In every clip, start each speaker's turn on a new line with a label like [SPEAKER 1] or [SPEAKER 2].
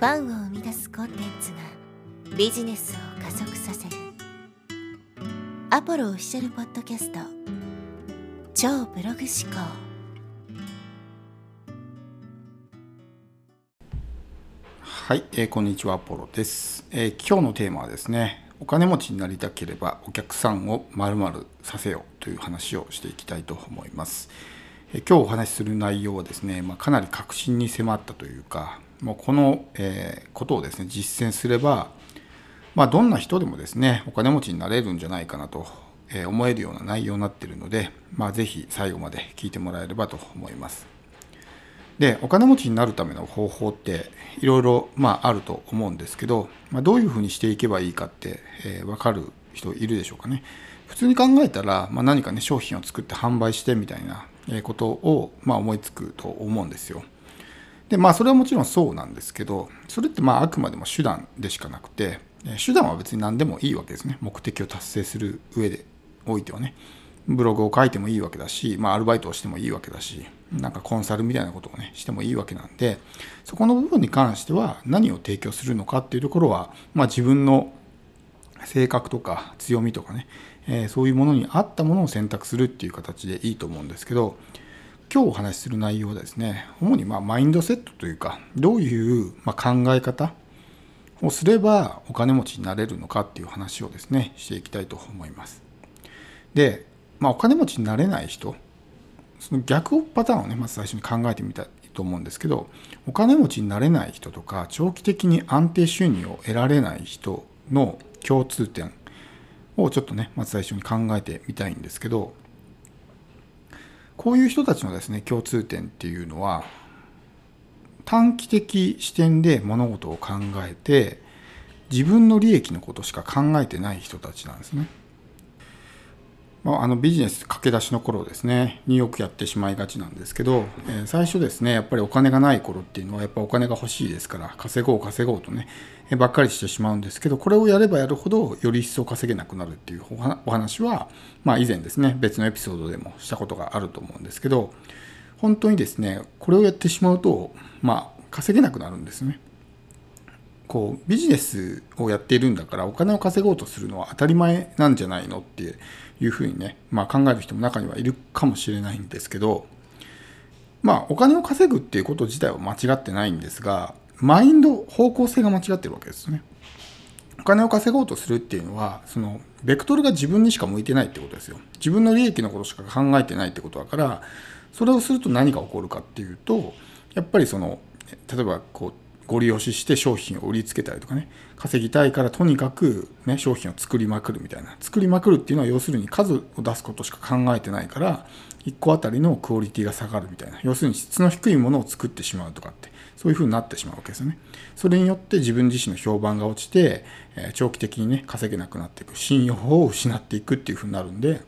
[SPEAKER 1] ファンを生み出すコンテンツがビジネスを加速させる。アポロオフィシャルポッドキャスト。超ブログ思考。
[SPEAKER 2] はい、えー、こんにちはアポロです、えー、今日のテーマはですねお金持ちになりたければお客さんをまるまるさせようという話をしていきたいと思います、今日お話しする内容はですね、まあ、かなり確信に迫ったというかもうこの、え、ことをですね実践すれば、まあ、どんな人でもですねお金持ちになれるんじゃないかなと、思えるような内容になっているので、まあ、ぜひ最後まで聞いてもらえればと思います。でお金持ちになるための方法っていろいろ、まあ、あると思うんですけど、まあ、どういうふうにしていけばいいかって、えー、分かる人いるでしょうかね。普通に考えたら、まあ、何かね商品を作って販売してみたいなことを、まあ、思いつくと思うんですよ。でまあそれはもちろんそうなんですけどそれってまああくまでも手段でしかなくて手段は別に何でもいいわけですね目的を達成する上でおいてはねブログを書いてもいいわけだし、まあ、アルバイトをしてもいいわけだしなんかコンサルみたいなことをねしてもいいわけなんでそこの部分に関しては何を提供するのかっていうところは、まあ、自分の性格とか強みとかね、えー、そういうものに合ったものを選択するっていう形でいいと思うんですけど今日お話しする内容はですね主にまマインドセットというかどういうま考え方をすればお金持ちになれるのかっていう話をですねしていきたいと思います。で、まあ、お金持ちになれない人その逆パターンをねまず最初に考えてみたいと思うんですけどお金持ちになれない人とか長期的に安定収入を得られない人の共通点をちょっとねまず最初に考えてみたいんですけどこういう人たちのですね共通点っていうのは短期的視点で物事を考えて自分の利益のことしか考えてない人たちなんですね。まあのビジネス駆け出しの頃ですねによくやってしまいがちなんですけど、えー、最初ですねやっぱりお金がない頃っていうのはやっぱお金が欲しいですから稼ごう稼ごうとね、えー、ばっかりしてしまうんですけどこれをやればやるほどより一層稼げなくなるっていうお話は、まあ、以前ですね別のエピソードでもしたことがあると思うんですけど本当にですねこれをやってしまうとまあ稼げなくなるんですね。こうビジネスをやっているんだからお金を稼ごうとするのは当たり前なんじゃないのっていうふうにね、まあ、考える人も中にはいるかもしれないんですけどまあお金を稼ぐっていうこと自体は間違ってないんですがマインド方向性が間違ってるわけですね。お金を稼ごうとするっていうのはそのベクトルが自分にしか向いてないってことですよ。自分の利益のことしか考えてないってことだからそれをすると何が起こるかっていうとやっぱりその例えばこうご利用しして商品を売りつけたりとかね稼ぎたいからとにかく、ね、商品を作りまくるみたいな。作りまくるっていうのは要するに数を出すことしか考えてないから1個あたりのクオリティが下がるみたいな。要するに質の低いものを作ってしまうとかってそういうふうになってしまうわけですよね。それによって自分自身の評判が落ちて、え長期的にね稼げなくなっていく信用を失っていくっていうふうになるんで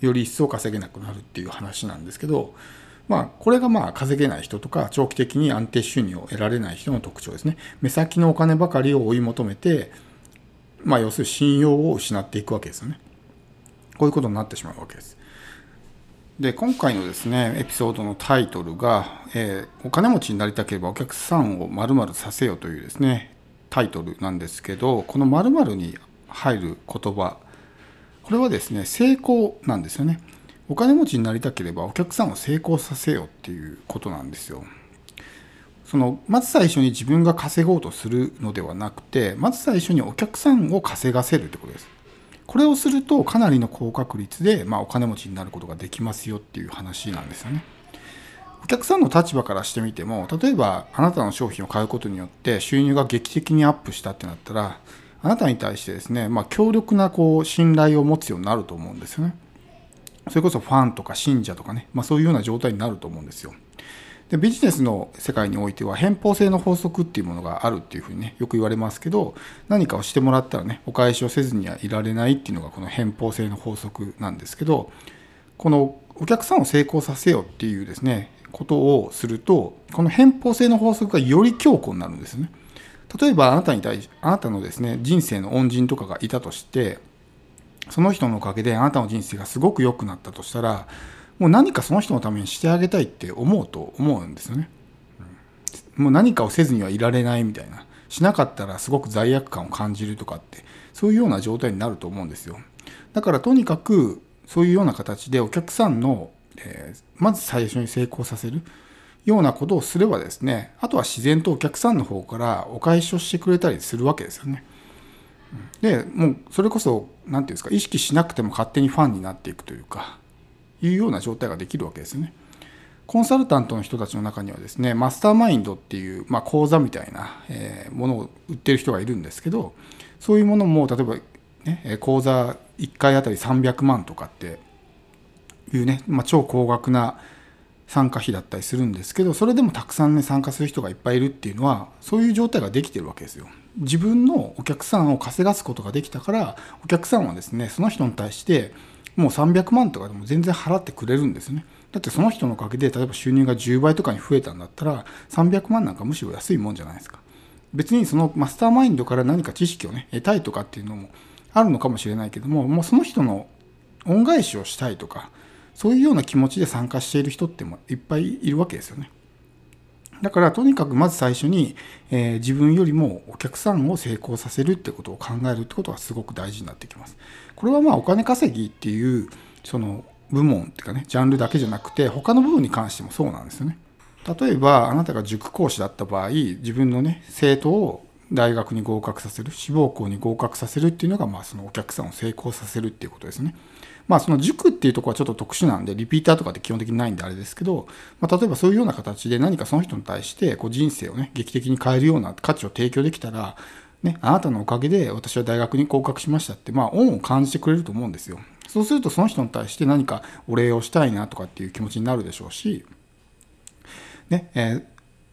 [SPEAKER 2] より一層稼げなくなるっていう話なんですけどまあ、これがまあ稼げない人とか長期的に安定収入を得られない人の特徴ですね。目先のお金ばかりを追い求めて、まあ、要するに信用を失っていくわけですよね。こういうことになってしまうわけです。で今回のですねエピソードのタイトルが、えー、お金持ちになりたければお客さんをまるさせよ」というですねタイトルなんですけどこのまるに入る言葉これはですね成功なんですよね。お金持ちになりたければお客さんを成功させようっていうことなんですよ。そのまず最初に自分が稼ごうとするのではなくてまず最初にお客さんを稼がせるってことです。これをするとかなりの高確率で、まあ、お金持ちになることができますよっていう話なんですよね。お客さんの立場からしてみても例えばあなたの商品を買うことによって収入が劇的にアップしたってなったらあなたに対してですね、まあ、強力なこう信頼を持つようになると思うんですよね。それこそファンとか信者とかね、まあ、そういうような状態になると思うんですよ。でビジネスの世界においては偏方性の法則っていうものがあるっていうふうにねよく言われますけど何かをしてもらったらねお返しをせずにはいられないっていうのがこの偏方性の法則なんですけどこのお客さんを成功させようっていうですねことをするとこの偏方性の法則がより強固になるんですね。例えばあなたに対しあなたのですね人生の恩人とかがいたとしてその人のおかげであなたの人生がすごく良くなったとしたらもう何かその人のためにしてあげたいって思うと思うんですよね。もう何かをせずにはいられないみたいなしなかったらすごく罪悪感を感じるとかってそういうような状態になると思うんですよだからとにかくそういうような形でお客さんの、えー、まず最初に成功させるようなことをすればですねあとは自然とお客さんの方からお返しをしてくれたりするわけですよね。でもうそれこそ何て言うんですか意識しなくても勝手にファンになっていくというかいうような状態ができるわけですよね。コンサルタントの人たちの中にはですねマスターマインドっていう、まあ、講座みたいな、えー、ものを売ってる人がいるんですけどそういうものも例えば、ね、講座1回あたり300万とかっていうね、まあ、超高額な参加費だったりするんですけどそれでもたくさんね参加する人がいっぱいいるっていうのはそういう状態ができてるわけですよ。自分のお客さんを稼がすことができたからお客さんはですねその人に対してもう300万とかでも全然払ってくれるんですね。だってその人のおかげで例えば収入が10倍とかに増えたんだったら300万なんかむしろ安いもんじゃないですか。別にそのマスターマインドから何か知識をね得たいとかっていうのもあるのかもしれないけどももうその人の恩返しをしたいとかそういうような気持ちで参加している人ってもいっぱいいるわけですよね。だからとにかくまず最初に、えー、自分よりもお客さんを成功させるってことを考えるってことがすごく大事になってきます。これはまあお金稼ぎっていうその部門っていうかねジャンルだけじゃなくて他の部分に関してもそうなんですよね。例えばあなたが塾講師だった場合自分のね生徒を大学に合格させる志望校に合格させるっていうのがまあそのお客さんを成功させるっていうことですね。まあその塾っていうところはちょっと特殊なんでリピーターとかって基本的にないんであれですけど、まあ、例えばそういうような形で何かその人に対してこう人生をね劇的に変えるような価値を提供できたらね、あなたのおかげで私は大学に合格しましたって、まあ、恩を感じてくれると思うんですよ。そうするとその人に対して何かお礼をしたいなとかっていう気持ちになるでしょうし、ねえー、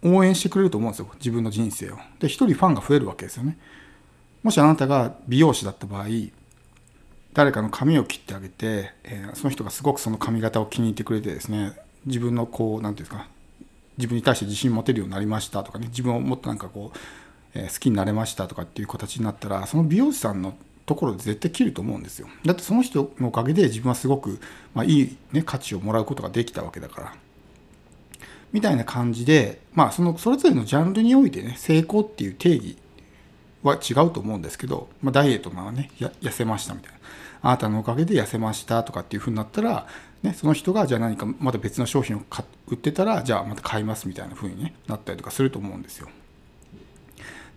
[SPEAKER 2] 応援してくれると思うんですよ自分の人生を。で一人ファンが増えるわけですよね。もしあなたが美容師だった場合誰かの髪を切ってあげて、えー、その人がすごくその髪型を気に入ってくれてですね自分のこう何て言うんですか自分に対して自信持てるようになりましたとかね自分をもっとなんかこう、えー、好きになれましたとかっていう形になったらその美容師さんのところで絶対切ると思うんですよだってその人のおかげで自分はすごく、まあ、いい、ね、価値をもらうことができたわけだからみたいな感じでまあそのそれぞれのジャンルにおいてね成功っていう定義は違うと思うんですけど、まあ、ダイエットならね痩せましたみたいなあなたのおかげで痩せましたとかっていうふうになったら、ね、その人がじゃあ何かまた別の商品を売ってたらじゃあまた買いますみたいなふうに、ね、なったりとかすると思うんですよ。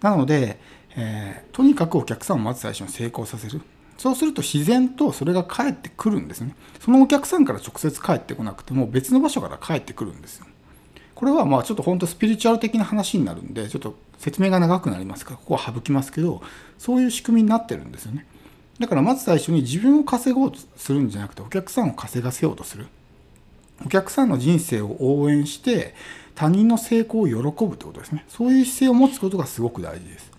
[SPEAKER 2] なので、えー、とにかくお客さんをまず最初に成功させる。そうすると自然とそれが返ってくるんですね。そのお客さんから直接返ってこなくても別の場所から返ってくるんですよ。これはまあちょっと本当スピリチュアル的な話になるんでちょっと説明が長くなりますからここは省きますけどそういう仕組みになってるんですよね。だからまず最初に自分を稼ごうとするんじゃなくてお客さんを稼がせようとする。お客さんの人生を応援して他人の成功を喜ぶってことですね。そういう姿勢を持つことがすごく大事です。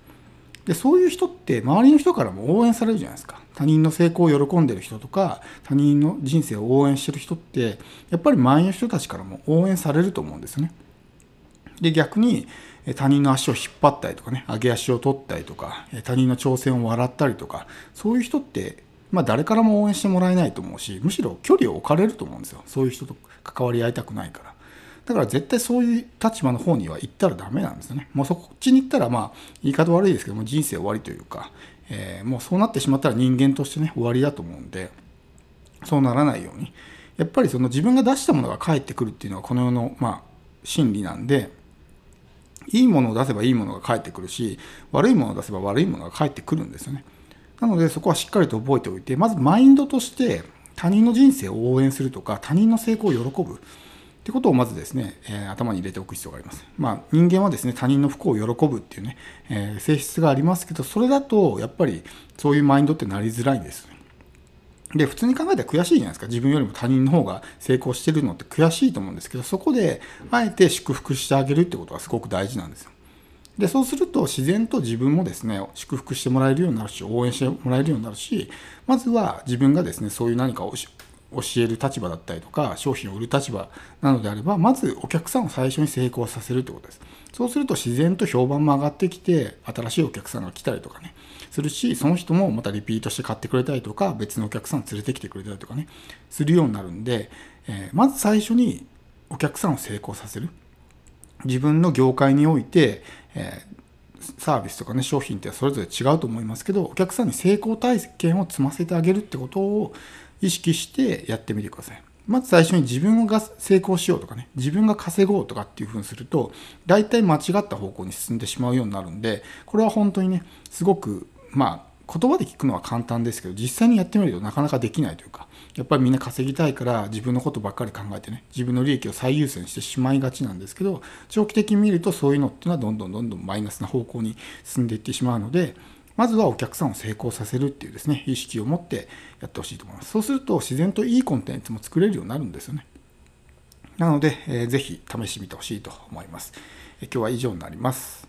[SPEAKER 2] でそういう人って周りの人からも応援されるじゃないですか。他人の成功を喜んでる人とか他人の人生を応援してる人ってやっぱり周りの人たちからも応援されると思うんですよね。で逆に他人の足を引っ張ったりとかね上げ足を取ったりとか他人の挑戦を笑ったりとかそういう人ってまあ誰からも応援してもらえないと思うしむしろ距離を置かれると思うんですよ。そういう人と関わり合いたくないから。だから絶対そういう立場の方には行ったらダメなんですよね。もうそっちに行ったらまあ言い方悪いですけども人生終わりというか、えー、もうそうなってしまったら人間としてね終わりだと思うんでそうならないように。やっぱりその自分が出したものが返ってくるっていうのはこの世のまあ真理なんでいいものを出せばいいものが返ってくるし悪いものを出せば悪いものが返ってくるんですよね。なのでそこはしっかりと覚えておいてまずマインドとして他人の人生を応援するとか他人の成功を喜ぶ。ってことをまずですね、えー、頭に入れておく必要があります。まあ、人間はですね他人の不幸を喜ぶっていうね、えー、性質がありますけどそれだとやっぱりそういうマインドってなりづらいんです。で普通に考えたら悔しいじゃないですか自分よりも他人の方が成功してるのって悔しいと思うんですけどそこであえて祝福してあげるってことがすごく大事なんですよ。でそうすると自然と自分もですね祝福してもらえるようになるし応援してもらえるようになるしまずは自分がですねそういう何かを教える立場だったりとか商品を売る立場なのであればまずお客さんを最初に成功させるってことです。そうすると自然と評判も上がってきて新しいお客さんが来たりとかねするしその人もまたリピートして買ってくれたりとか別のお客さん連れてきてくれたりとかねするようになるんで、えー、まず最初にお客さんを成功させる。自分の業界において、えー、サービスとかね商品ってそれぞれ違うと思いますけどお客さんに成功体験を積ませてあげるってことを意識してやってみてください。まず最初に自分が成功しようとかね自分が稼ごうとかっていうふうにすると大体間違った方向に進んでしまうようになるんでこれは本当にねすごくまあ言葉で聞くのは簡単ですけど実際にやってみるとなかなかできないというかやっぱりみんな稼ぎたいから自分のことばっかり考えてね自分の利益を最優先してしまいがちなんですけど長期的に見るとそういうのっていうのはどんどんどんどんマイナスな方向に進んでいってしまうのでまずはお客さんを成功させるっていうですね意識を持ってやってほしいと思います。そうすると自然といいコンテンツも作れるようになるんですよね。なので、えー、ぜひ試してみてほしいと思います、え今日は以上になります。